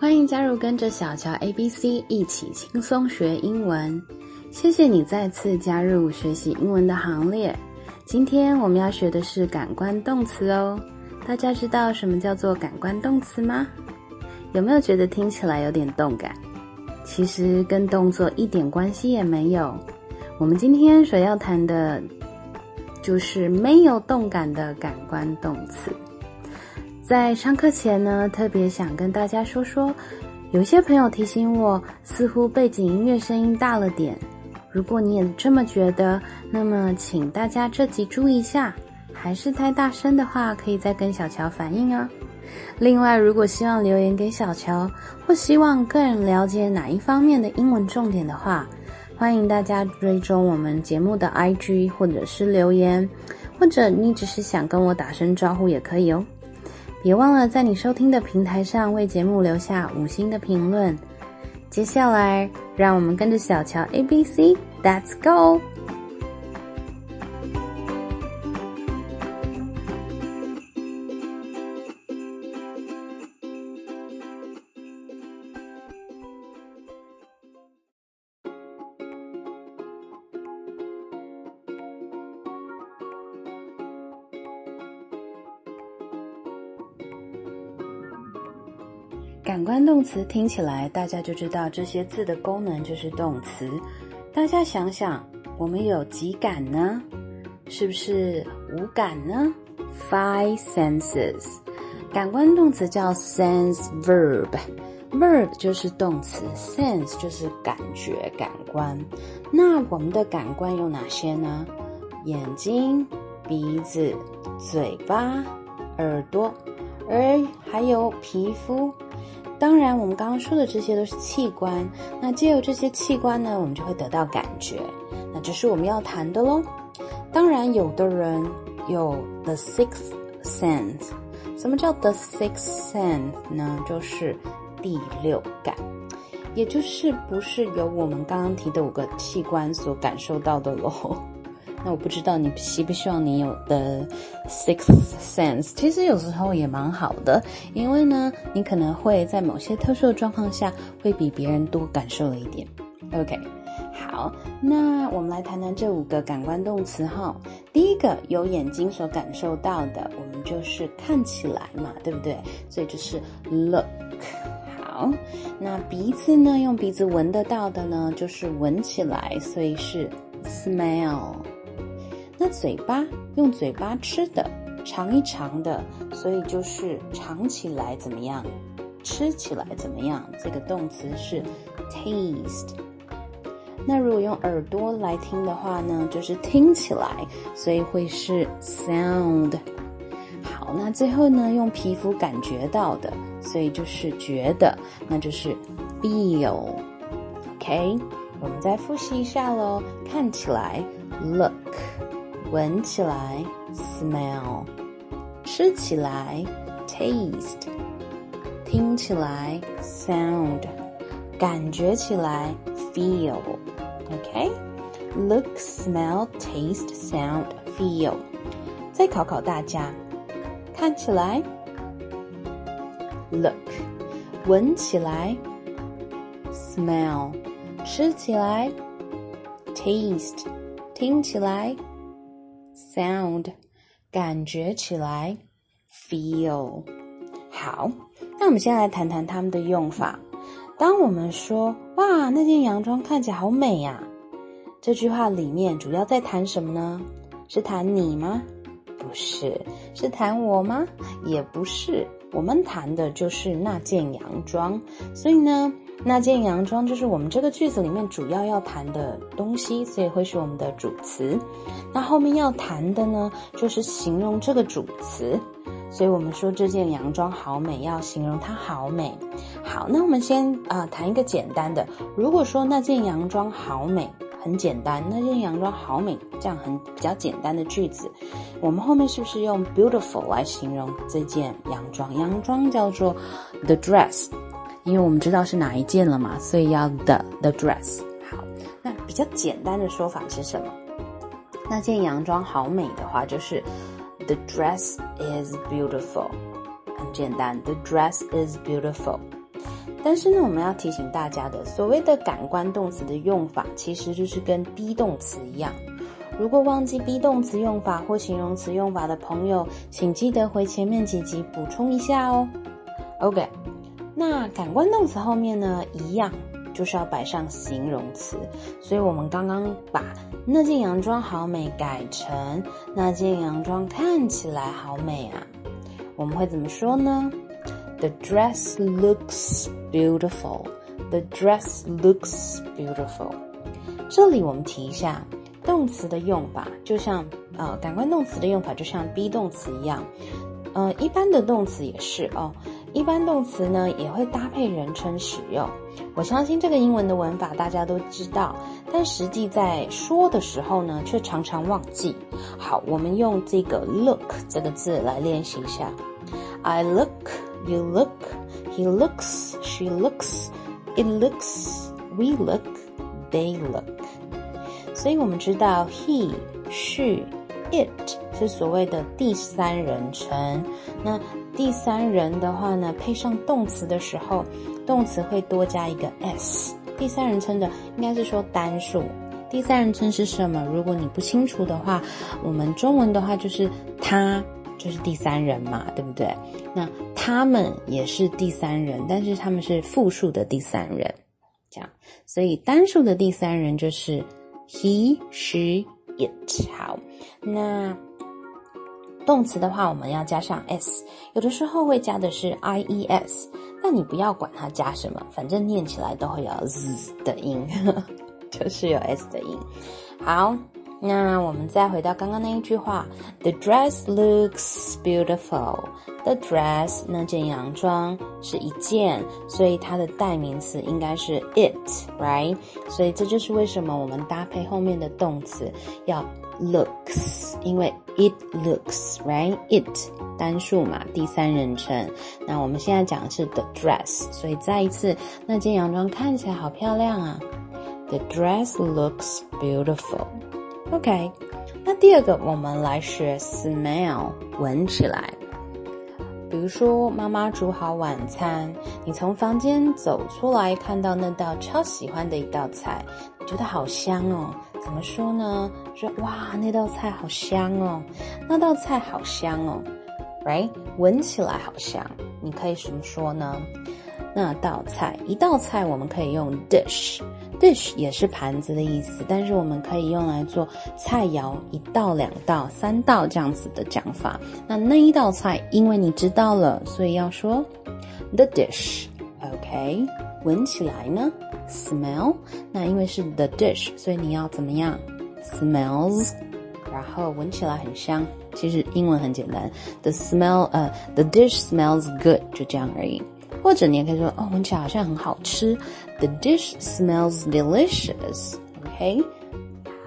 欢迎加入跟着小乔 A B C 一起轻松学英文。谢谢你再次加入学习英文的行列。今天我们要学的是感官动词哦。大家知道什么叫做感官动词吗？有没有觉得听起来有点动感？其实跟动作一点关系也没有。我们今天所要谈的，就是没有动感的感官动词。在上课前呢，特别想跟大家说说，有些朋友提醒我，似乎背景音乐声音大了点。如果你也这么觉得，那么请大家这集注意一下，还是太大声的话，可以再跟小乔反映哦。另外，如果希望留言给小乔，或希望更了解哪一方面的英文重点的话，欢迎大家追踪我们节目的 IG，或者是留言，或者你只是想跟我打声招呼也可以哦。别忘了在你收听的平台上为节目留下五星的评论。接下来，让我们跟着小乔 A B C，Let's go。感官动词听起来，大家就知道这些字的功能就是动词。大家想想，我们有几感呢？是不是五感呢？Five senses。感官动词叫 sense verb，verb 就是动词，sense 就是感觉、感官。那我们的感官有哪些呢？眼睛、鼻子、嘴巴、耳朵，而还有皮肤。当然，我们刚刚说的这些都是器官。那借由这些器官呢，我们就会得到感觉。那这是我们要谈的喽。当然，有的人有 the sixth sense。什么叫 the sixth sense 呢？就是第六感，也就是不是由我们刚刚提的五个器官所感受到的喽。那我不知道你希不希望你有的 sixth sense，其实有时候也蛮好的，因为呢，你可能会在某些特殊的状况下，会比别人多感受了一点。OK，好，那我们来谈谈这五个感官动词哈。第一个，有眼睛所感受到的，我们就是看起来嘛，对不对？所以就是 look。好，那鼻子呢，用鼻子闻得到的呢，就是闻起来，所以是 smell。那嘴巴用嘴巴吃的，尝一尝的，所以就是尝起来怎么样，吃起来怎么样？这个动词是 taste。那如果用耳朵来听的话呢，就是听起来，所以会是 sound。好，那最后呢，用皮肤感觉到的，所以就是觉得，那就是 feel。OK，我们再复习一下喽，看起来 look。闻起来，smell；吃起来，taste；听起来，sound；感觉起来，feel。OK？Look, smell, taste, sound, feel。再考考大家，看起来，look；闻起来，smell；吃起来，taste；听起来。 Sound，感觉起来，feel。好，那我们先来谈谈它们的用法。当我们说“哇，那件洋装看起来好美呀”，这句话里面主要在谈什么呢？是谈你吗？不是，是谈我吗？也不是，我们谈的就是那件洋装。所以呢？那件洋装就是我们这个句子里面主要要谈的东西，所以会是我们的主词。那后面要谈的呢，就是形容这个主词。所以我们说这件洋装好美，要形容它好美。好，那我们先啊谈一个简单的。如果说那件洋装好美，很简单，那件洋装好美，这样很比较简单的句子，我们后面是不是用 beautiful 来形容这件洋装？洋装叫做 the dress。因为我们知道是哪一件了嘛，所以要 the the dress。好，那比较简单的说法是什么？那件洋装好美的话，就是 the dress is beautiful。很简单，the dress is beautiful。但是呢，我们要提醒大家的，所谓的感官动词的用法，其实就是跟 be 动词一样。如果忘记 be 动词用法或形容词用法的朋友，请记得回前面几集补充一下哦。OK，那感官动词后面呢，一样就是要摆上形容词。所以我们刚刚把那件洋装好美改成那件洋装看起来好美啊，我们会怎么说呢？The dress looks beautiful. The dress looks beautiful. 这里我们提一下动词的用法，就像呃感官动词的用法，就像 be 动词一样。呃，一般的动词也是哦。一般动词呢也会搭配人称使用。我相信这个英文的文法大家都知道，但实际在说的时候呢，却常常忘记。好，我们用这个 look 这个字来练习一下。I look. You look, he looks, she looks, it looks, we look, they look。所以我们知道 he, she, it 是所谓的第三人称。那第三人的话呢，配上动词的时候，动词会多加一个 s。第三人称的应该是说单数。第三人称是什么？如果你不清楚的话，我们中文的话就是他。就是第三人嘛，对不对？那他们也是第三人，但是他们是复数的第三人，这样，所以单数的第三人就是 he, she, it。好，那动词的话，我们要加上 s，有的时候会加的是 i e s，但你不要管它加什么，反正念起来都会有 z 的音，就是有 s 的音。好。那我们再回到刚刚那一句话，The dress looks beautiful. The dress 那件洋装是一件，所以它的代名词应该是 it，right？所以这就是为什么我们搭配后面的动词要 looks，因为 it looks，right？it 单数嘛，第三人称。那我们现在讲的是 the dress，所以再一次，那件洋装看起来好漂亮啊。The dress looks beautiful. OK，那第二个我们来学 smell，闻起来。比如说妈妈煮好晚餐，你从房间走出来，看到那道超喜欢的一道菜，你觉得好香哦。怎么说呢？说哇，那道菜好香哦，那道菜好香哦，right？闻起来好香，你可以怎么说呢？那道菜，一道菜我们可以用 dish，dish 也是盘子的意思，但是我们可以用来做菜肴，一道、两道、三道这样子的讲法。那那一道菜，因为你知道了，所以要说 the dish，OK？闻起来呢 ，smell，那因为是 the dish，所以你要怎么样？smells，然后闻起来很香。其实英文很简单，the smell，呃，the dish smells good，就这样而已。或者你也可以说哦，闻起来好像很好吃。The dish smells delicious. OK，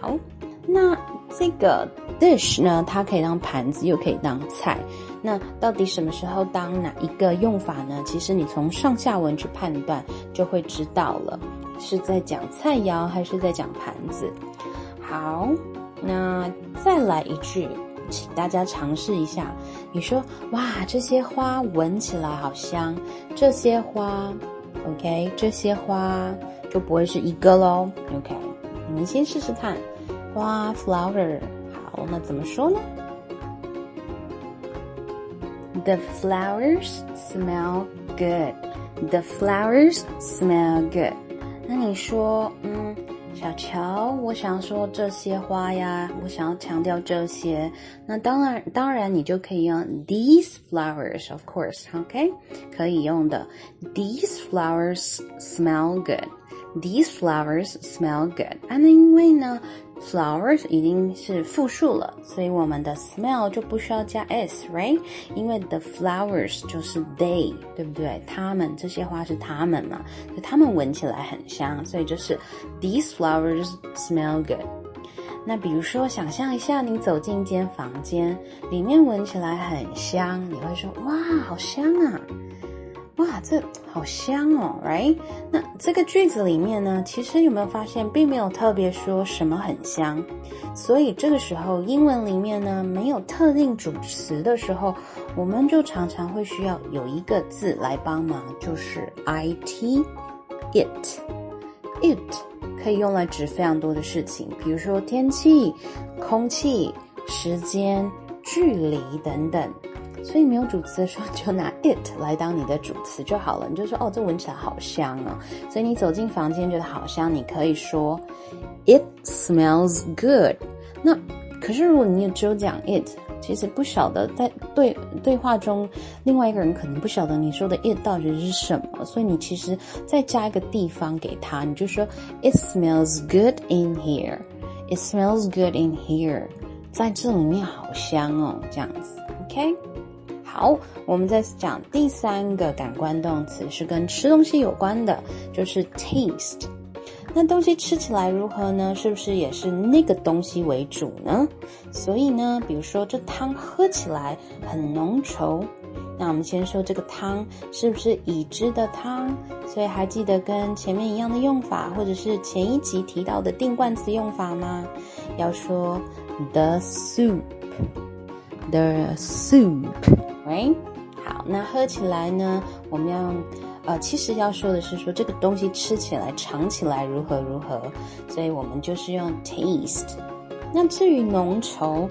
好，那这个 Dish 呢，它可以当盘子，又可以当菜。那到底什么时候当哪一个用法呢？其实你从上下文去判断就会知道了，是在讲菜肴还是在讲盘子。好，那再来一句。请大家尝试一下。你说：“哇，这些花闻起来好香。”这些花，OK，这些花就不会是一个喽。OK，你们先试试看。花，flower。好，那怎么说呢？The flowers smell good. The flowers smell good. 那你说，嗯。小乔，我想说这些花呀，我想要强调这些。那当然，当然你就可以用 these flowers，of course，OK，可以用的。These flowers smell good. These flowers smell good. 啊，那因为呢 ？Flowers 已经是复数了，所以我们的 smell 就不需要加 s，right？因为 the flowers 就是 they，对不对？它们这些花是它们嘛，所以它们闻起来很香，所以就是 these flowers smell good。那比如说，想象一下，你走进一间房间，里面闻起来很香，你会说哇，好香啊！哇，这好香哦，right？那这个句子里面呢，其实有没有发现，并没有特别说什么很香，所以这个时候英文里面呢，没有特定主词的时候，我们就常常会需要有一个字来帮忙，就是 it，it，it 可以用来指非常多的事情，比如说天气、空气、时间、距离等等。所以没有主词的时候，就拿 it 来当你的主词就好了。你就说哦，这闻起来好香哦。所以你走进房间觉得好香，你可以说 it smells good。那可是如果你只有讲 it，其实不晓得在对对话中，另外一个人可能不晓得你说的 it 到底是什么。所以你其实再加一个地方给他，你就说 it smells good in here。It smells good in here。在这里面好香哦，这样子，OK。好，我们再讲第三个感官动词，是跟吃东西有关的，就是 taste。那东西吃起来如何呢？是不是也是那个东西为主呢？所以呢，比如说这汤喝起来很浓稠，那我们先说这个汤是不是已知的汤？所以还记得跟前面一样的用法，或者是前一集提到的定冠词用法吗？要说 the soup The soup, right?，好，那喝起来呢？我们要，呃，其实要说的是说这个东西吃起来、尝起来如何如何，所以我们就是用 taste。那至于浓稠，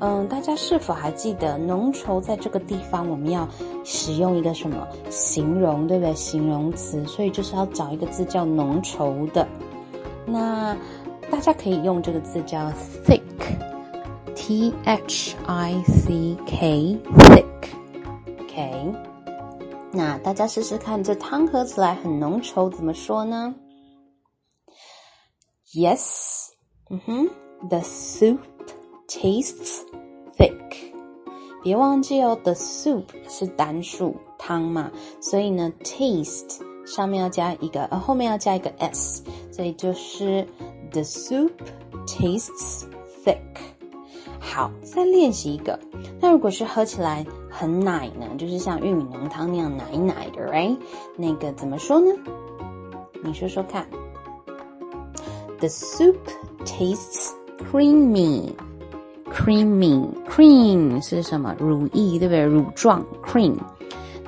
嗯，大家是否还记得浓稠在这个地方我们要使用一个什么形容，对不对？形容词，所以就是要找一个字叫浓稠的。那大家可以用这个字叫 thick thick，t h i c k，thick。OK，那大家试试看，这汤喝起来很浓稠，怎么说呢？Yes，嗯哼，The soup tastes thick。别忘记哦，The soup 是单数汤嘛，所以呢，taste 上面要加一个，呃，后面要加一个 s，所以就是 The soup tastes thick。 好，再练习一个。那如果是喝起来很奶呢，就是像玉米浓汤那样奶奶的，right？那个怎么说呢？你说说看。The soup tastes creamy. Creamy, cream 是什么？乳液，对不对？乳状 cream，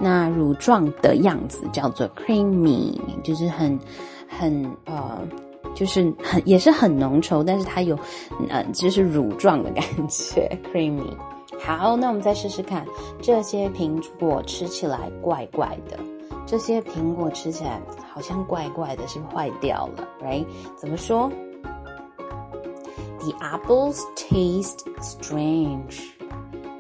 那乳状的样子叫做 creamy，就是很很呃。就是很也是很浓稠，但是它有，呃，就是乳状的感觉，creamy。好，那我们再试试看，这些苹果吃起来怪怪的，这些苹果吃起来好像怪怪的，是不是坏掉了？Right？怎么说？The apples taste strange.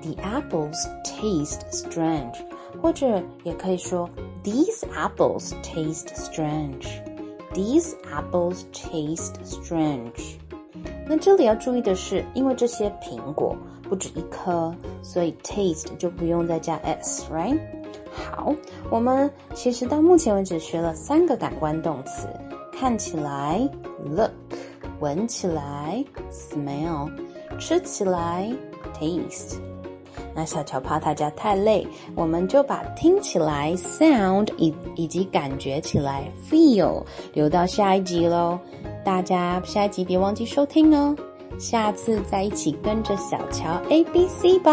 The apples taste strange，或者也可以说 These apples taste strange. These apples taste strange。那这里要注意的是，因为这些苹果不止一颗，所以 taste 就不用再加 s，right？好，我们其实到目前为止学了三个感官动词：看起来 look，闻起来 smell，吃起来 taste。那小乔怕大家太累，我们就把听起来 sound 以以及感觉起来 feel 留到下一集喽。大家下一集别忘记收听哦。下次再一起跟着小乔 A B C 吧。